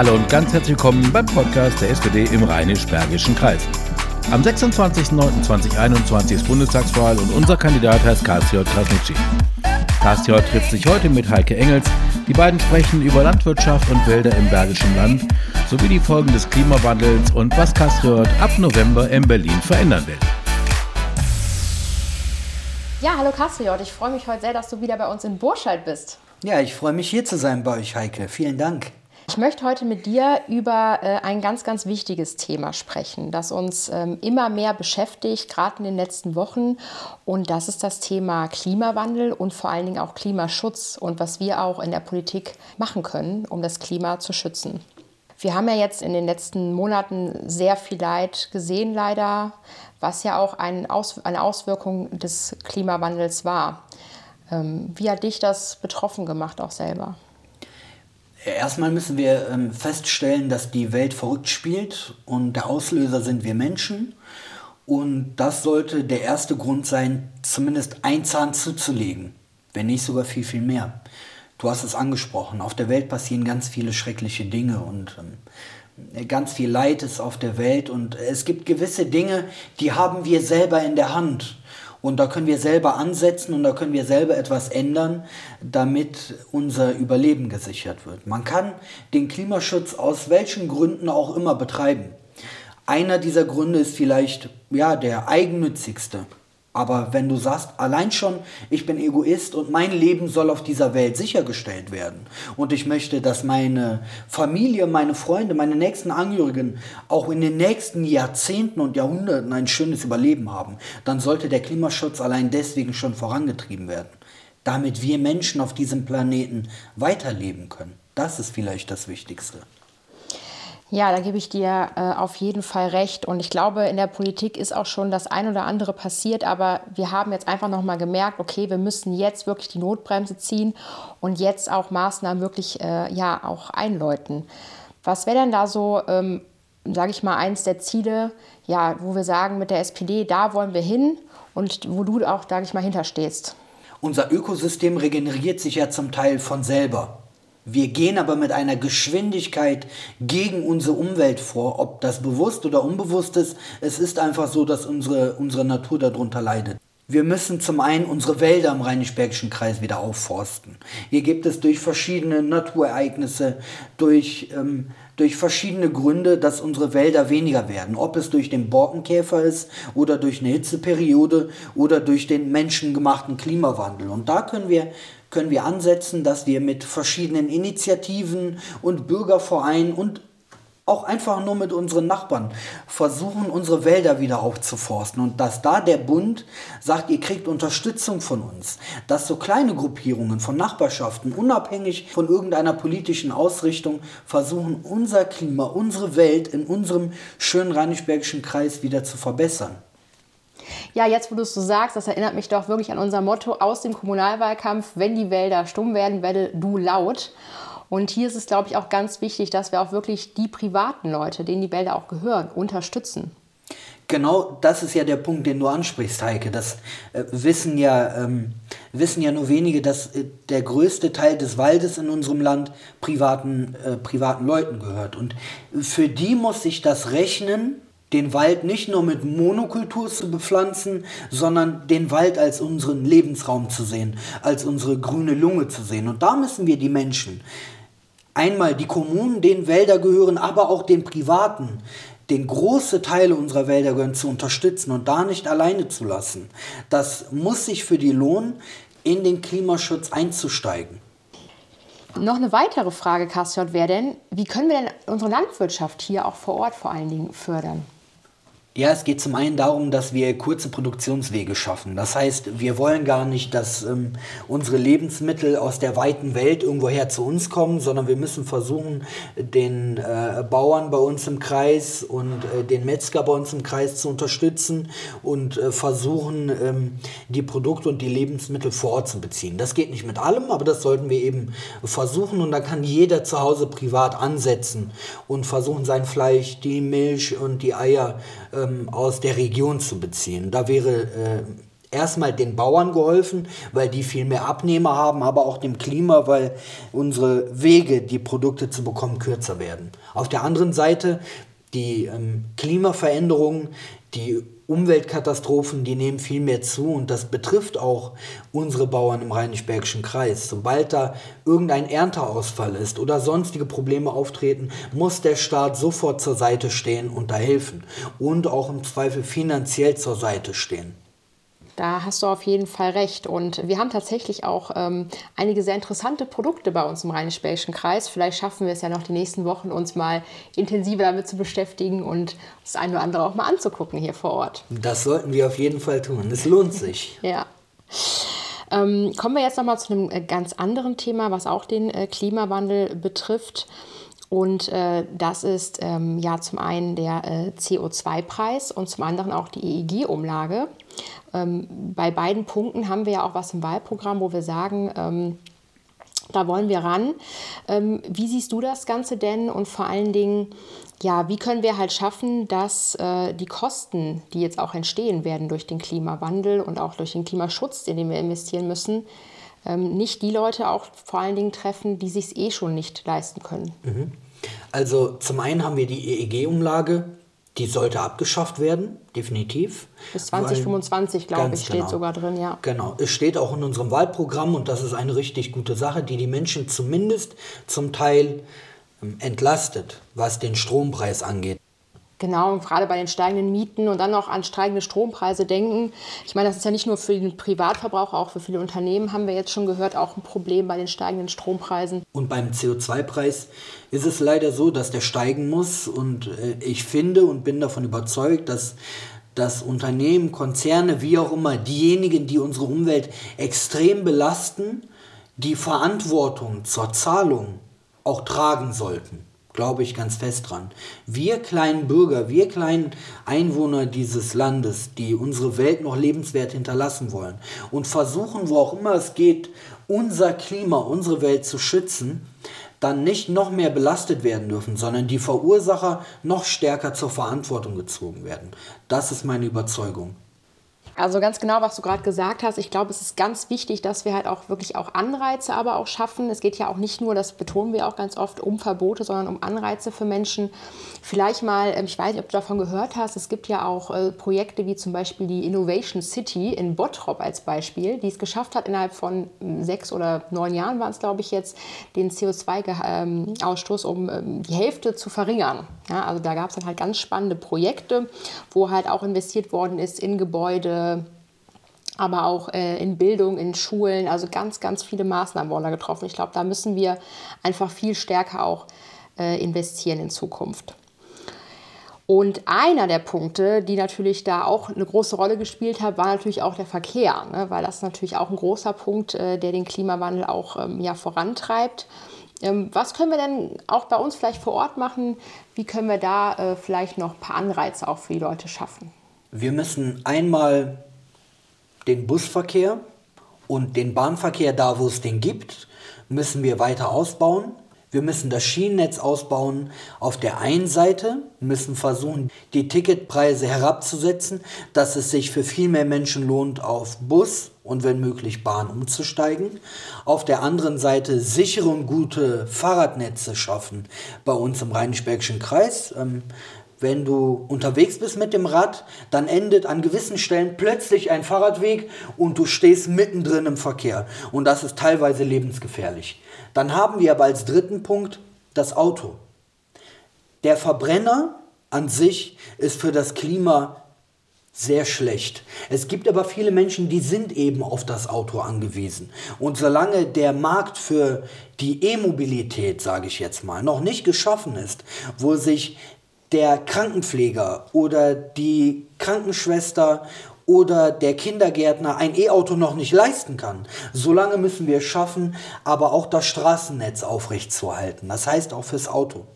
Hallo und ganz herzlich willkommen beim Podcast der SPD im Rheinisch-Bergischen Kreis. Am 26.09.2021 ist Bundestagswahl und unser Kandidat heißt Kassiot Krasnitschi. Kassiot trifft sich heute mit Heike Engels. Die beiden sprechen über Landwirtschaft und Wälder im Bergischen Land sowie die Folgen des Klimawandels und was Kassiot ab November in Berlin verändern will. Ja, hallo Kastriot, ich freue mich heute sehr, dass du wieder bei uns in Burscheid bist. Ja, ich freue mich hier zu sein bei euch, Heike. Vielen Dank. Ich möchte heute mit dir über äh, ein ganz, ganz wichtiges Thema sprechen, das uns ähm, immer mehr beschäftigt, gerade in den letzten Wochen. Und das ist das Thema Klimawandel und vor allen Dingen auch Klimaschutz und was wir auch in der Politik machen können, um das Klima zu schützen. Wir haben ja jetzt in den letzten Monaten sehr viel Leid gesehen, leider, was ja auch ein Aus eine Auswirkung des Klimawandels war. Ähm, wie hat dich das betroffen gemacht, auch selber? Erstmal müssen wir ähm, feststellen, dass die Welt verrückt spielt und der Auslöser sind wir Menschen. Und das sollte der erste Grund sein, zumindest ein Zahn zuzulegen, wenn nicht sogar viel, viel mehr. Du hast es angesprochen, auf der Welt passieren ganz viele schreckliche Dinge und ähm, ganz viel Leid ist auf der Welt und es gibt gewisse Dinge, die haben wir selber in der Hand. Und da können wir selber ansetzen und da können wir selber etwas ändern, damit unser Überleben gesichert wird. Man kann den Klimaschutz aus welchen Gründen auch immer betreiben. Einer dieser Gründe ist vielleicht ja der eigennützigste. Aber wenn du sagst, allein schon, ich bin Egoist und mein Leben soll auf dieser Welt sichergestellt werden und ich möchte, dass meine Familie, meine Freunde, meine nächsten Angehörigen auch in den nächsten Jahrzehnten und Jahrhunderten ein schönes Überleben haben, dann sollte der Klimaschutz allein deswegen schon vorangetrieben werden, damit wir Menschen auf diesem Planeten weiterleben können. Das ist vielleicht das Wichtigste. Ja, da gebe ich dir äh, auf jeden Fall recht. Und ich glaube, in der Politik ist auch schon das ein oder andere passiert. Aber wir haben jetzt einfach nochmal gemerkt, okay, wir müssen jetzt wirklich die Notbremse ziehen und jetzt auch Maßnahmen wirklich äh, ja, auch einläuten. Was wäre denn da so, ähm, sage ich mal, eins der Ziele, ja, wo wir sagen, mit der SPD, da wollen wir hin und wo du auch, sage ich mal, hinterstehst? Unser Ökosystem regeneriert sich ja zum Teil von selber. Wir gehen aber mit einer Geschwindigkeit gegen unsere Umwelt vor, ob das bewusst oder unbewusst ist. Es ist einfach so, dass unsere, unsere Natur darunter leidet. Wir müssen zum einen unsere Wälder im Rheinisch-Bergischen Kreis wieder aufforsten. Hier gibt es durch verschiedene Naturereignisse, durch, ähm, durch verschiedene Gründe, dass unsere Wälder weniger werden. Ob es durch den Borkenkäfer ist oder durch eine Hitzeperiode oder durch den menschengemachten Klimawandel. Und da können wir können wir ansetzen, dass wir mit verschiedenen Initiativen und Bürgervereinen und auch einfach nur mit unseren Nachbarn versuchen, unsere Wälder wieder aufzuforsten. Und dass da der Bund sagt, ihr kriegt Unterstützung von uns. Dass so kleine Gruppierungen von Nachbarschaften, unabhängig von irgendeiner politischen Ausrichtung, versuchen, unser Klima, unsere Welt in unserem schönen Rheinisch-Bergischen Kreis wieder zu verbessern. Ja, jetzt wo du es so sagst, das erinnert mich doch wirklich an unser Motto aus dem Kommunalwahlkampf, wenn die Wälder stumm werden, werde du laut. Und hier ist es, glaube ich, auch ganz wichtig, dass wir auch wirklich die privaten Leute, denen die Wälder auch gehören, unterstützen. Genau das ist ja der Punkt, den du ansprichst, Heike. Das äh, wissen, ja, ähm, wissen ja nur wenige, dass äh, der größte Teil des Waldes in unserem Land privaten, äh, privaten Leuten gehört. Und für die muss sich das rechnen, den Wald nicht nur mit Monokultur zu bepflanzen, sondern den Wald als unseren Lebensraum zu sehen, als unsere grüne Lunge zu sehen. Und da müssen wir die Menschen, einmal die Kommunen, denen Wälder gehören, aber auch den Privaten, den große Teile unserer Wälder gehören, zu unterstützen und da nicht alleine zu lassen. Das muss sich für die lohnen, in den Klimaschutz einzusteigen. Noch eine weitere Frage, Kassiot, wäre denn, wie können wir denn unsere Landwirtschaft hier auch vor Ort vor allen Dingen fördern? Ja, es geht zum einen darum, dass wir kurze Produktionswege schaffen. Das heißt, wir wollen gar nicht, dass ähm, unsere Lebensmittel aus der weiten Welt irgendwoher zu uns kommen, sondern wir müssen versuchen, den äh, Bauern bei uns im Kreis und äh, den Metzger bei uns im Kreis zu unterstützen und äh, versuchen, ähm, die Produkte und die Lebensmittel vor Ort zu beziehen. Das geht nicht mit allem, aber das sollten wir eben versuchen und da kann jeder zu Hause privat ansetzen und versuchen, sein Fleisch, die Milch und die Eier ähm, aus der Region zu beziehen. Da wäre äh, erstmal den Bauern geholfen, weil die viel mehr Abnehmer haben, aber auch dem Klima, weil unsere Wege, die Produkte zu bekommen, kürzer werden. Auf der anderen Seite die ähm, Klimaveränderungen, die Umweltkatastrophen, die nehmen viel mehr zu und das betrifft auch unsere Bauern im Rheinisch-Bergischen Kreis. Sobald da irgendein Ernteausfall ist oder sonstige Probleme auftreten, muss der Staat sofort zur Seite stehen und da helfen und auch im Zweifel finanziell zur Seite stehen. Da hast du auf jeden Fall recht. Und wir haben tatsächlich auch ähm, einige sehr interessante Produkte bei uns im Rheinisch-Bergischen Kreis. Vielleicht schaffen wir es ja noch die nächsten Wochen, uns mal intensiver damit zu beschäftigen und das eine oder andere auch mal anzugucken hier vor Ort. Das sollten wir auf jeden Fall tun. Es lohnt sich. ja. Ähm, kommen wir jetzt nochmal zu einem äh, ganz anderen Thema, was auch den äh, Klimawandel betrifft. Und äh, das ist ähm, ja zum einen der äh, CO2-Preis und zum anderen auch die EEG-Umlage. Ähm, bei beiden Punkten haben wir ja auch was im Wahlprogramm, wo wir sagen, ähm, da wollen wir ran. Ähm, wie siehst du das Ganze denn? Und vor allen Dingen, ja, wie können wir halt schaffen, dass äh, die Kosten, die jetzt auch entstehen werden durch den Klimawandel und auch durch den Klimaschutz, in den wir investieren müssen, ähm, nicht die Leute auch vor allen Dingen treffen, die sich es eh schon nicht leisten können? Mhm. Also zum einen haben wir die EEG-Umlage, die sollte abgeschafft werden, definitiv. Bis 2025, glaube ich, steht genau, sogar drin, ja. Genau, es steht auch in unserem Wahlprogramm und das ist eine richtig gute Sache, die die Menschen zumindest zum Teil ähm, entlastet, was den Strompreis angeht. Genau, gerade bei den steigenden Mieten und dann noch an steigende Strompreise denken. Ich meine, das ist ja nicht nur für den Privatverbraucher, auch für viele Unternehmen haben wir jetzt schon gehört, auch ein Problem bei den steigenden Strompreisen. Und beim CO2-Preis ist es leider so, dass der steigen muss. Und äh, ich finde und bin davon überzeugt, dass dass Unternehmen, Konzerne, wie auch immer, diejenigen, die unsere Umwelt extrem belasten, die Verantwortung zur Zahlung auch tragen sollten glaube ich ganz fest dran. Wir kleinen Bürger, wir kleinen Einwohner dieses Landes, die unsere Welt noch lebenswert hinterlassen wollen und versuchen, wo auch immer es geht, unser Klima, unsere Welt zu schützen, dann nicht noch mehr belastet werden dürfen, sondern die Verursacher noch stärker zur Verantwortung gezogen werden. Das ist meine Überzeugung. Also ganz genau, was du gerade gesagt hast. Ich glaube, es ist ganz wichtig, dass wir halt auch wirklich auch Anreize aber auch schaffen. Es geht ja auch nicht nur, das betonen wir auch ganz oft, um Verbote, sondern um Anreize für Menschen. Vielleicht mal, ähm, ich weiß nicht, ob du davon gehört hast, es gibt ja auch äh, Projekte wie zum Beispiel die Innovation City in Bottrop als Beispiel, die es geschafft hat, innerhalb von hm, sechs oder neun Jahren waren es, glaube ich, jetzt, den CO2-Ausstoß um ähm, die Hälfte zu verringern. Ja, also da gab es dann halt ganz spannende Projekte, wo halt auch investiert worden ist in Gebäude, aber auch äh, in Bildung, in Schulen. Also ganz, ganz viele Maßnahmen wurden da getroffen. Ich glaube, da müssen wir einfach viel stärker auch äh, investieren in Zukunft. Und einer der Punkte, die natürlich da auch eine große Rolle gespielt hat, war natürlich auch der Verkehr, ne? weil das natürlich auch ein großer Punkt, äh, der den Klimawandel auch ähm, ja, vorantreibt. Ähm, was können wir denn auch bei uns vielleicht vor Ort machen? Wie können wir da äh, vielleicht noch ein paar Anreize auch für die Leute schaffen? Wir müssen einmal den Busverkehr und den Bahnverkehr da, wo es den gibt, müssen wir weiter ausbauen. Wir müssen das Schienennetz ausbauen. Auf der einen Seite müssen versuchen, die Ticketpreise herabzusetzen, dass es sich für viel mehr Menschen lohnt, auf Bus und wenn möglich Bahn umzusteigen. Auf der anderen Seite sichere und gute Fahrradnetze schaffen bei uns im Rheinisch-Bergischen Kreis. Ähm, wenn du unterwegs bist mit dem Rad, dann endet an gewissen Stellen plötzlich ein Fahrradweg und du stehst mittendrin im Verkehr. Und das ist teilweise lebensgefährlich. Dann haben wir aber als dritten Punkt das Auto. Der Verbrenner an sich ist für das Klima sehr schlecht. Es gibt aber viele Menschen, die sind eben auf das Auto angewiesen. Und solange der Markt für die E-Mobilität, sage ich jetzt mal, noch nicht geschaffen ist, wo sich der Krankenpfleger oder die Krankenschwester oder der Kindergärtner ein E-Auto noch nicht leisten kann. Solange müssen wir es schaffen, aber auch das Straßennetz aufrechtzuerhalten. Das heißt auch fürs Auto.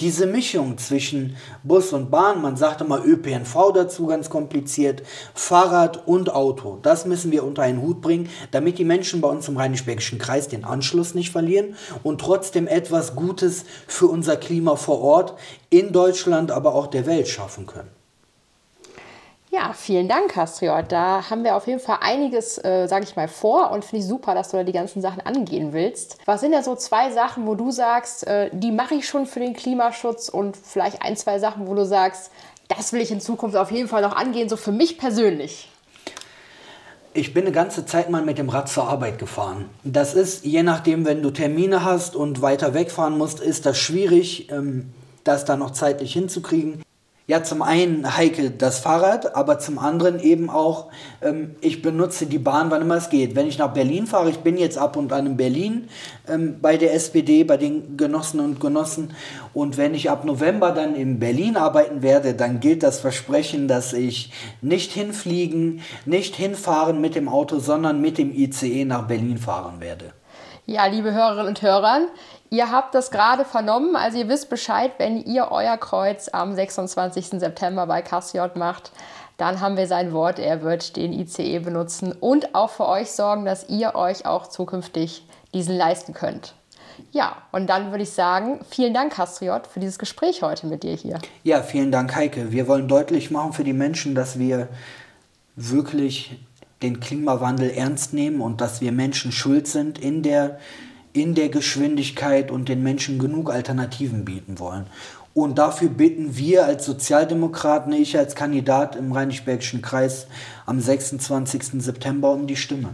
Diese Mischung zwischen Bus und Bahn, man sagt immer ÖPNV dazu ganz kompliziert, Fahrrad und Auto, das müssen wir unter einen Hut bringen, damit die Menschen bei uns im Rheinisch-Bergischen Kreis den Anschluss nicht verlieren und trotzdem etwas Gutes für unser Klima vor Ort in Deutschland, aber auch der Welt schaffen können. Ja, vielen Dank, Kastriot. Da haben wir auf jeden Fall einiges, äh, sage ich mal, vor und finde ich super, dass du da die ganzen Sachen angehen willst. Was sind ja so zwei Sachen, wo du sagst, äh, die mache ich schon für den Klimaschutz und vielleicht ein, zwei Sachen, wo du sagst, das will ich in Zukunft auf jeden Fall noch angehen, so für mich persönlich? Ich bin eine ganze Zeit mal mit dem Rad zur Arbeit gefahren. Das ist, je nachdem, wenn du Termine hast und weiter wegfahren musst, ist das schwierig, ähm, das da noch zeitlich hinzukriegen. Ja, zum einen Heike das Fahrrad, aber zum anderen eben auch, ähm, ich benutze die Bahn, wann immer es geht. Wenn ich nach Berlin fahre, ich bin jetzt ab und an in Berlin ähm, bei der SPD, bei den Genossen und Genossen. Und wenn ich ab November dann in Berlin arbeiten werde, dann gilt das Versprechen, dass ich nicht hinfliegen, nicht hinfahren mit dem Auto, sondern mit dem ICE nach Berlin fahren werde. Ja, liebe Hörerinnen und Hörer, Ihr habt das gerade vernommen, also ihr wisst Bescheid, wenn ihr euer Kreuz am 26. September bei Cassiot macht, dann haben wir sein Wort, er wird den ICE benutzen und auch für euch sorgen, dass ihr euch auch zukünftig diesen leisten könnt. Ja, und dann würde ich sagen, vielen Dank, Castriot, für dieses Gespräch heute mit dir hier. Ja, vielen Dank, Heike. Wir wollen deutlich machen für die Menschen, dass wir wirklich den Klimawandel ernst nehmen und dass wir Menschen schuld sind in der in der Geschwindigkeit und den Menschen genug Alternativen bieten wollen. Und dafür bitten wir als Sozialdemokraten, ich als Kandidat im Rheinisch-Bergischen Kreis am 26. September um die Stimme.